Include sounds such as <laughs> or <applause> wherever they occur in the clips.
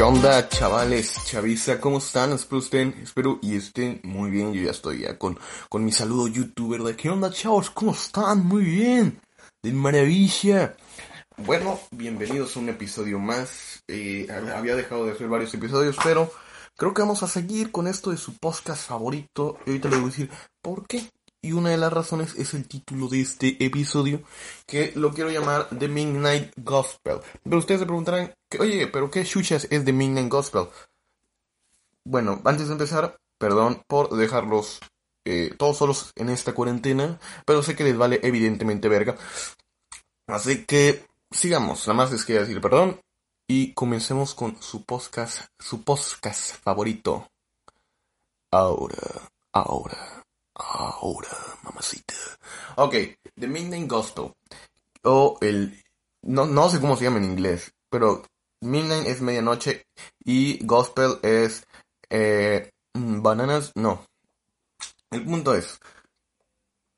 ¿Qué onda, chavales, chaviza? ¿Cómo están? Espero estén, espero y estén muy bien. Yo ya estoy ya con, con mi saludo youtuber de ¿Qué onda, chavos? ¿Cómo están? Muy bien. De maravilla. Bueno, bienvenidos a un episodio más. Eh, había dejado de hacer varios episodios, pero creo que vamos a seguir con esto de su podcast favorito. Y ahorita les voy a decir por qué. Y una de las razones es el título de este episodio, que lo quiero llamar The Midnight Gospel. Pero ustedes se preguntarán, oye, ¿pero qué chuchas es The Midnight Gospel? Bueno, antes de empezar, perdón por dejarlos eh, todos solos en esta cuarentena, pero sé que les vale evidentemente verga. Así que sigamos, nada más les quería decir perdón y comencemos con su podcast, su podcast favorito. Ahora, ahora. Ahora, mamacita. Ok, The Midnight Gospel. O el... No, no sé cómo se llama en inglés, pero Midnight es medianoche y Gospel es... Eh, bananas, no. El punto es...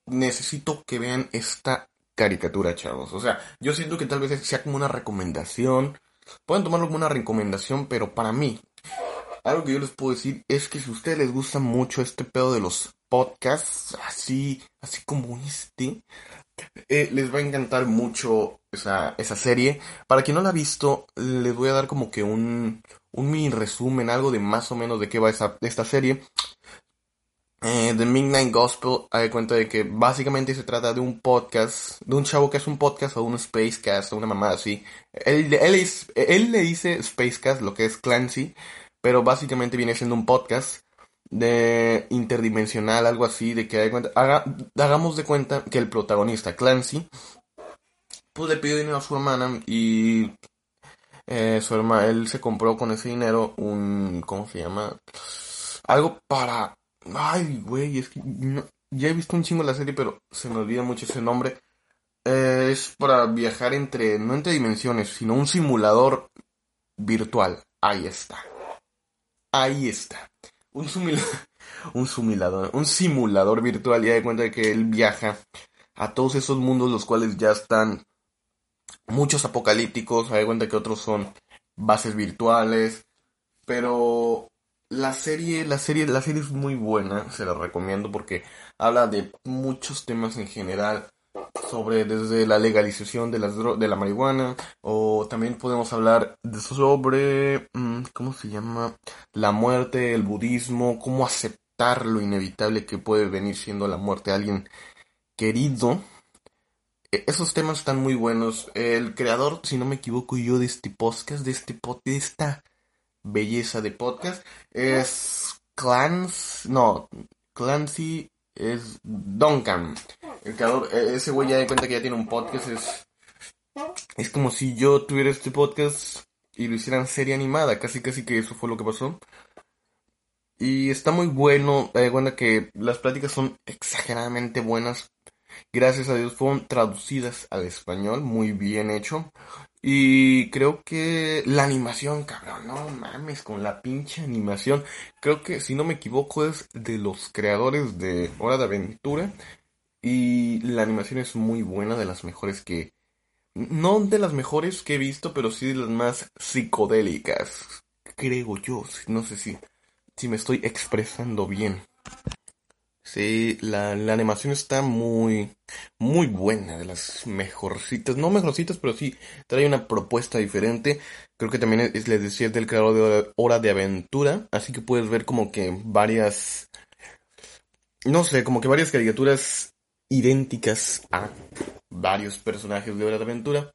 Necesito que vean esta caricatura, chavos. O sea, yo siento que tal vez sea como una recomendación. Pueden tomarlo como una recomendación, pero para mí, algo que yo les puedo decir es que si a ustedes les gusta mucho este pedo de los podcasts, así, así como este, eh, les va a encantar mucho esa, esa serie. Para quien no la ha visto, les voy a dar como que un, un mini resumen, algo de más o menos de qué va esa, esta serie. Eh, The Midnight Gospel, hay cuenta de que básicamente se trata de un podcast, de un chavo que hace un podcast o un Spacecast o una mamá así. Él, él le dice Spacecast, lo que es Clancy, pero básicamente viene siendo un podcast de interdimensional, algo así, de que haga, hagamos de cuenta que el protagonista, Clancy, pues le pidió dinero a su hermana y eh, su hermana, él se compró con ese dinero un, ¿cómo se llama? Algo para, ay, güey, es que ya he visto un chingo la serie, pero se me olvida mucho ese nombre. Eh, es para viajar entre, no entre dimensiones, sino un simulador virtual. Ahí está. Ahí está. Un, un simulador, un simulador virtual y de cuenta de que él viaja a todos esos mundos los cuales ya están muchos apocalípticos, hay cuenta que otros son bases virtuales, pero la serie, la serie, la serie es muy buena, se la recomiendo porque habla de muchos temas en general sobre desde la legalización de, las de la marihuana o también podemos hablar sobre mm, cómo se llama la muerte el budismo cómo aceptar lo inevitable que puede venir siendo la muerte de alguien querido. E, esos temas están muy buenos. El creador si no me equivoco yo de este podcast de este de esta belleza de podcast es Clans no Clancy es Duncan el creador, e, ese güey ya de cuenta que ya tiene un podcast. Es, es como si yo tuviera este podcast y lo hicieran serie animada. Casi, casi que eso fue lo que pasó. Y está muy bueno. De cuenta que las pláticas son exageradamente buenas. Gracias a Dios fueron traducidas al español. Muy bien hecho. Y creo que la animación, cabrón, no mames, con la pinche animación. Creo que, si no me equivoco, es de los creadores de Hora de Aventura. Y la animación es muy buena, de las mejores que... No de las mejores que he visto, pero sí de las más psicodélicas. Creo yo, no sé si, si me estoy expresando bien. Sí, la, la animación está muy, muy buena, de las mejorcitas. No mejorcitas, pero sí trae una propuesta diferente. Creo que también es, les decía, del creador de Hora de Aventura. Así que puedes ver como que varias... No sé, como que varias caricaturas idénticas a varios personajes de Hora de Aventura.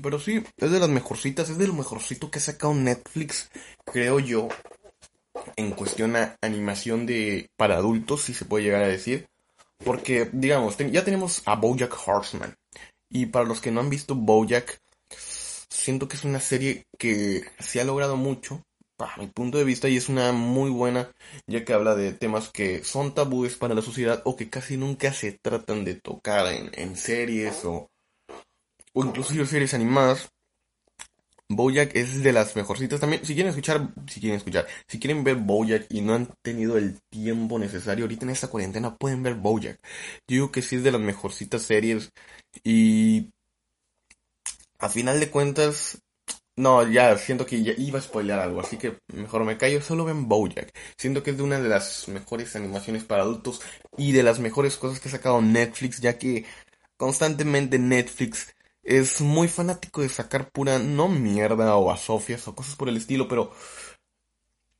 Pero sí, es de las mejorcitas, es de lo mejorcito que ha sacado Netflix, creo yo, en cuestión a animación de para adultos, si se puede llegar a decir. Porque, digamos, ya tenemos a Bojack Horseman. Y para los que no han visto Bojack, siento que es una serie que se ha logrado mucho, para mi punto de vista, y es una muy buena, ya que habla de temas que son tabúes para la sociedad o que casi nunca se tratan de tocar en, en series o, o inclusive series animadas. Bojack es de las mejorcitas también. Si quieren escuchar, si quieren escuchar, si quieren ver Bojack y no han tenido el tiempo necesario ahorita en esta cuarentena, pueden ver Bojack. Digo que sí es de las mejorcitas series y a final de cuentas, no, ya siento que ya iba a spoiler algo, así que mejor me callo. Solo ven Bojack. Siento que es de una de las mejores animaciones para adultos y de las mejores cosas que ha sacado Netflix, ya que constantemente Netflix es muy fanático de sacar pura, no mierda o asofias o cosas por el estilo, pero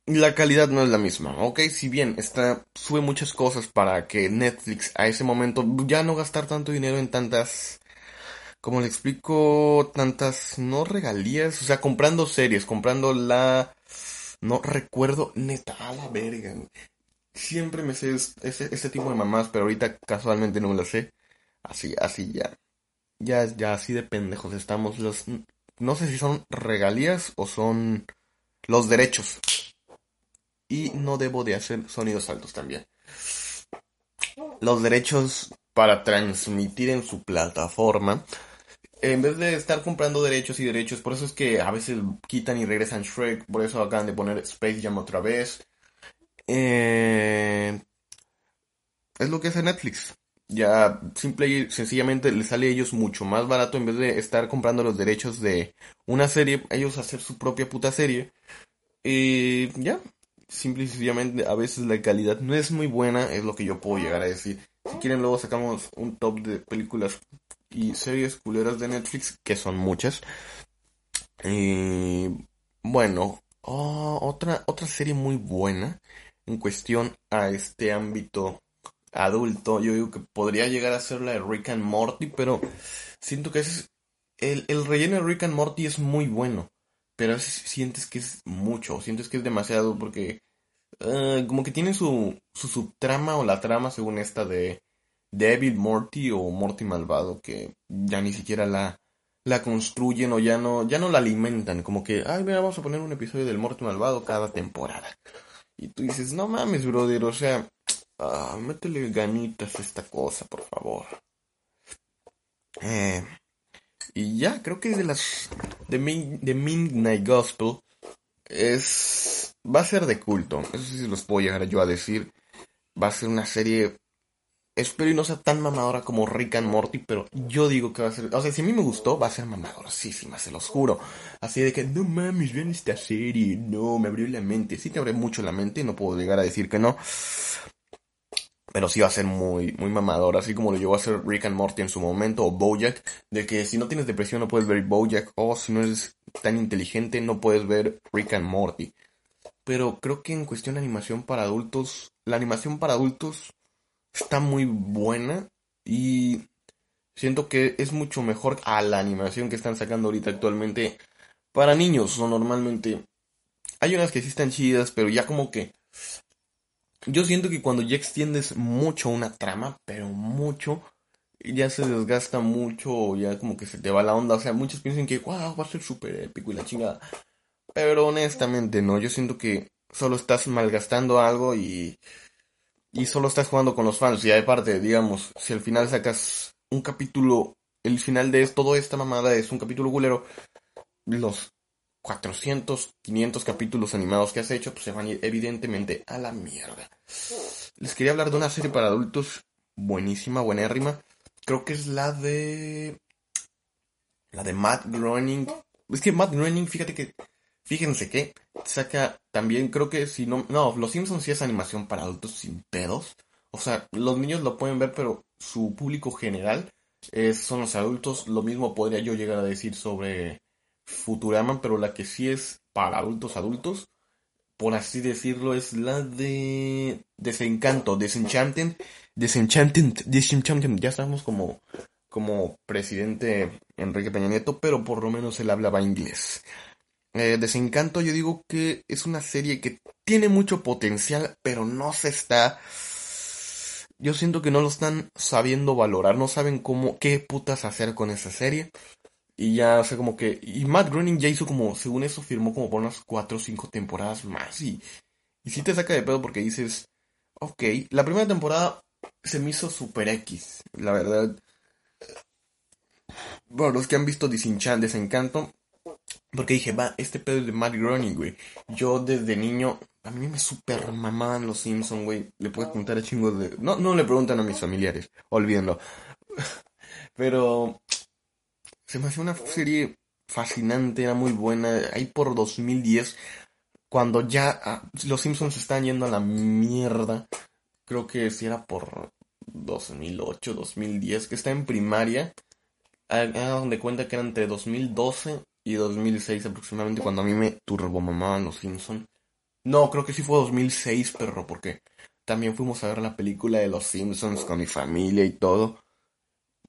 la calidad no es la misma, ¿ok? Si bien está, sube muchas cosas para que Netflix a ese momento ya no gastar tanto dinero en tantas, como le explico, tantas, no regalías, o sea, comprando series, comprando la, no recuerdo, neta, a la verga. Siempre me sé ese, ese tipo de mamás, pero ahorita casualmente no me lo sé. Así, así ya ya, ya así de pendejos estamos. Los, no sé si son regalías o son los derechos. Y no debo de hacer sonidos altos también. Los derechos para transmitir en su plataforma. En vez de estar comprando derechos y derechos, por eso es que a veces quitan y regresan Shrek, por eso acaban de poner Space Jam otra vez. Eh, es lo que hace Netflix ya simple y sencillamente les sale a ellos mucho más barato en vez de estar comprando los derechos de una serie, ellos hacer su propia puta serie. Y ya, simple y sencillamente a veces la calidad no es muy buena, es lo que yo puedo llegar a decir. Si quieren luego sacamos un top de películas y series culeras de Netflix, que son muchas. Y bueno, oh, otra, otra serie muy buena en cuestión a este ámbito adulto, yo digo que podría llegar a ser la de Rick and Morty, pero siento que es el, el relleno de Rick and Morty es muy bueno, pero sientes que es mucho, sientes que es demasiado porque ah, como que tiene su, su subtrama o la trama según esta de David Morty o Morty malvado que ya ni siquiera la la construyen o ya no ya no la alimentan, como que ay, mira, vamos a poner un episodio del Morty malvado cada temporada. Y tú dices, "No mames, brother, o sea, Ah, métele ganitas a esta cosa, por favor. Eh, y ya, creo que de las de, Midnight Gospel es va a ser de culto. Eso sí se los puedo llegar yo a decir. Va a ser una serie espero y no sea tan mamadora como Rick and Morty, pero yo digo que va a ser, o sea, si a mí me gustó, va a ser mamadora, sí, sí, se los juro. Así de que, no mames, vean esta serie, no, me abrió la mente, sí te abre mucho la mente, no puedo llegar a decir que no, pero sí va a ser muy, muy mamador, así como lo llevó a hacer Rick and Morty en su momento, o Bojack, de que si no tienes depresión no puedes ver Bojack, o si no eres tan inteligente no puedes ver Rick and Morty. Pero creo que en cuestión de animación para adultos, la animación para adultos está muy buena y siento que es mucho mejor a la animación que están sacando ahorita actualmente para niños, o normalmente hay unas que sí están chidas, pero ya como que yo siento que cuando ya extiendes mucho una trama, pero mucho, ya se desgasta mucho, ya como que se te va la onda. O sea, muchos piensan que, wow, va a ser súper épico y la chingada. Pero honestamente no, yo siento que solo estás malgastando algo y, y solo estás jugando con los fans. Y aparte, digamos, si al final sacas un capítulo, el final de toda esta mamada es un capítulo culero, los 400, 500 capítulos animados que has hecho, pues se van evidentemente a la mierda. Les quería hablar de una serie para adultos buenísima, buenérrima. Creo que es la de... La de Matt Groening. Es que Matt Groening, fíjate que... Fíjense que saca también, creo que si no... No, Los Simpsons sí es animación para adultos sin pedos. O sea, los niños lo pueden ver, pero su público general son los adultos. Lo mismo podría yo llegar a decir sobre Futurama, pero la que sí es para adultos adultos, por así decirlo, es la de Desencanto, Desenchanted, Desenchanted, Desenchanted, ya estamos como, como presidente Enrique Peña Nieto, pero por lo menos él hablaba inglés. Eh, Desencanto yo digo que es una serie que tiene mucho potencial, pero no se está yo siento que no lo están sabiendo valorar, no saben cómo, qué putas hacer con esa serie. Y ya, o sea, como que, y Matt Groening ya hizo como, según eso, firmó como por unas 4 o 5 temporadas más. Y, y sí te saca de pedo porque dices, ok, la primera temporada se me hizo super X, la verdad. Bueno, los que han visto Disenchan, Desencanto, porque dije, va, este pedo es de Matt Groening, güey. Yo desde niño, a mí me super mamaban los Simpsons, güey. Le puedo contar a chingos de... No, no le preguntan a mis familiares, olvídenlo. <laughs> Pero se me hacía una serie fascinante, era muy buena. Ahí por 2010, cuando ya ah, los Simpsons están yendo a la mierda. Creo que si era por 2008, 2010, que está en primaria. Hagan donde cuenta que era entre 2012 y 2006 aproximadamente cuando a mí me turbomamaban los Simpsons. No, creo que sí fue 2006, perro, porque también fuimos a ver la película de los Simpsons con mi familia y todo.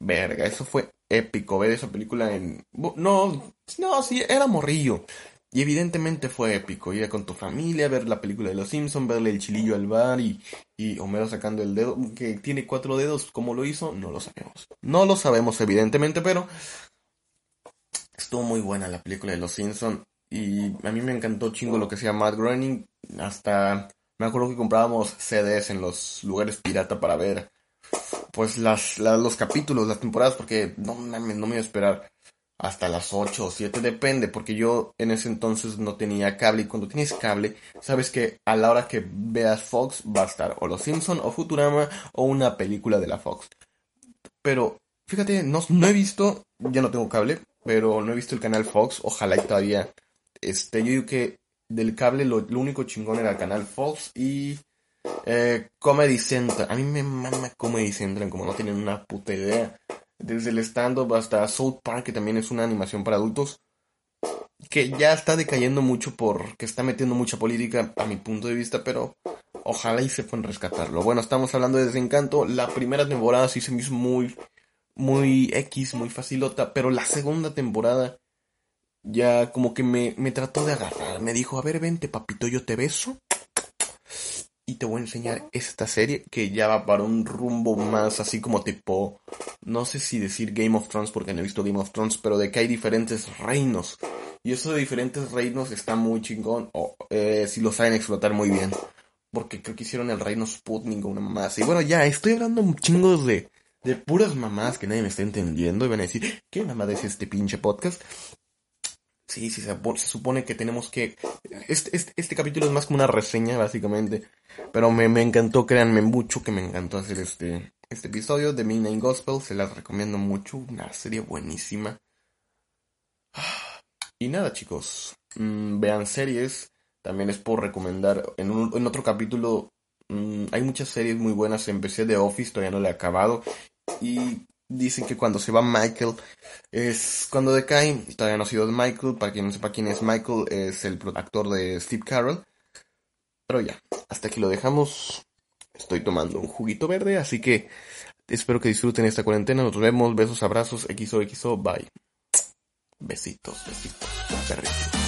Verga, eso fue épico ver esa película en... No, no, sí, era morrillo. Y evidentemente fue épico. Ir con tu familia, ver la película de los Simpsons, verle el chilillo al bar y, y Homero sacando el dedo, que tiene cuatro dedos, ¿cómo lo hizo? No lo sabemos. No lo sabemos, evidentemente, pero Estuvo muy buena la película de Los Simpson y a mí me encantó chingo lo que sea Matt Groening. Hasta me acuerdo que comprábamos CDs en los lugares pirata para ver pues las, los capítulos, las temporadas, porque no, no me iba a esperar hasta las 8 o 7, depende, porque yo en ese entonces no tenía cable y cuando tienes cable, sabes que a la hora que veas Fox va a estar o Los Simpson o Futurama o una película de la Fox. Pero fíjate, no, no he visto, ya no tengo cable, pero no he visto el canal Fox, ojalá y todavía este, yo digo que del cable lo, único chingón era el canal Fox y eh, Comedy Central. A mí me mama Comedy Central, como no tienen una puta idea. Desde el stand-up hasta South Park, que también es una animación para adultos, que ya está decayendo mucho porque está metiendo mucha política a mi punto de vista, pero ojalá y se puedan rescatarlo. Bueno, estamos hablando de Desencanto. La primera temporada sí se me hizo muy muy X, muy facilota, pero la segunda temporada ya como que me, me trató de agarrar. Me dijo, a ver, vente papito, yo te beso. Y te voy a enseñar esta serie que ya va para un rumbo más así como tipo, no sé si decir Game of Thrones porque no he visto Game of Thrones, pero de que hay diferentes reinos. Y eso de diferentes reinos está muy chingón, o eh, si lo saben explotar muy bien. Porque creo que hicieron el reino Sputnik una más. Y bueno, ya, estoy hablando un chingo de, de puras mamás que nadie me está entendiendo y van a decir, ¿qué mamada es este pinche podcast? Sí, sí, se, supone que tenemos que... Este, este, este, capítulo es más como una reseña, básicamente. Pero me, me, encantó, créanme mucho que me encantó hacer este, este episodio de Midnight Gospel. Se las recomiendo mucho, una serie buenísima. Y nada, chicos. Mm, vean series. También les puedo recomendar. En, un, en otro capítulo Mm, hay muchas series muy buenas. Empecé de Office, todavía no le he acabado. Y dicen que cuando se va Michael es cuando decae. Todavía no ha sido Michael. Para quien no sepa quién es Michael, es el actor de Steve Carroll. Pero ya, hasta aquí lo dejamos. Estoy tomando un juguito verde, así que espero que disfruten esta cuarentena. Nos vemos, besos, abrazos, XOXO, bye. Besitos, besitos.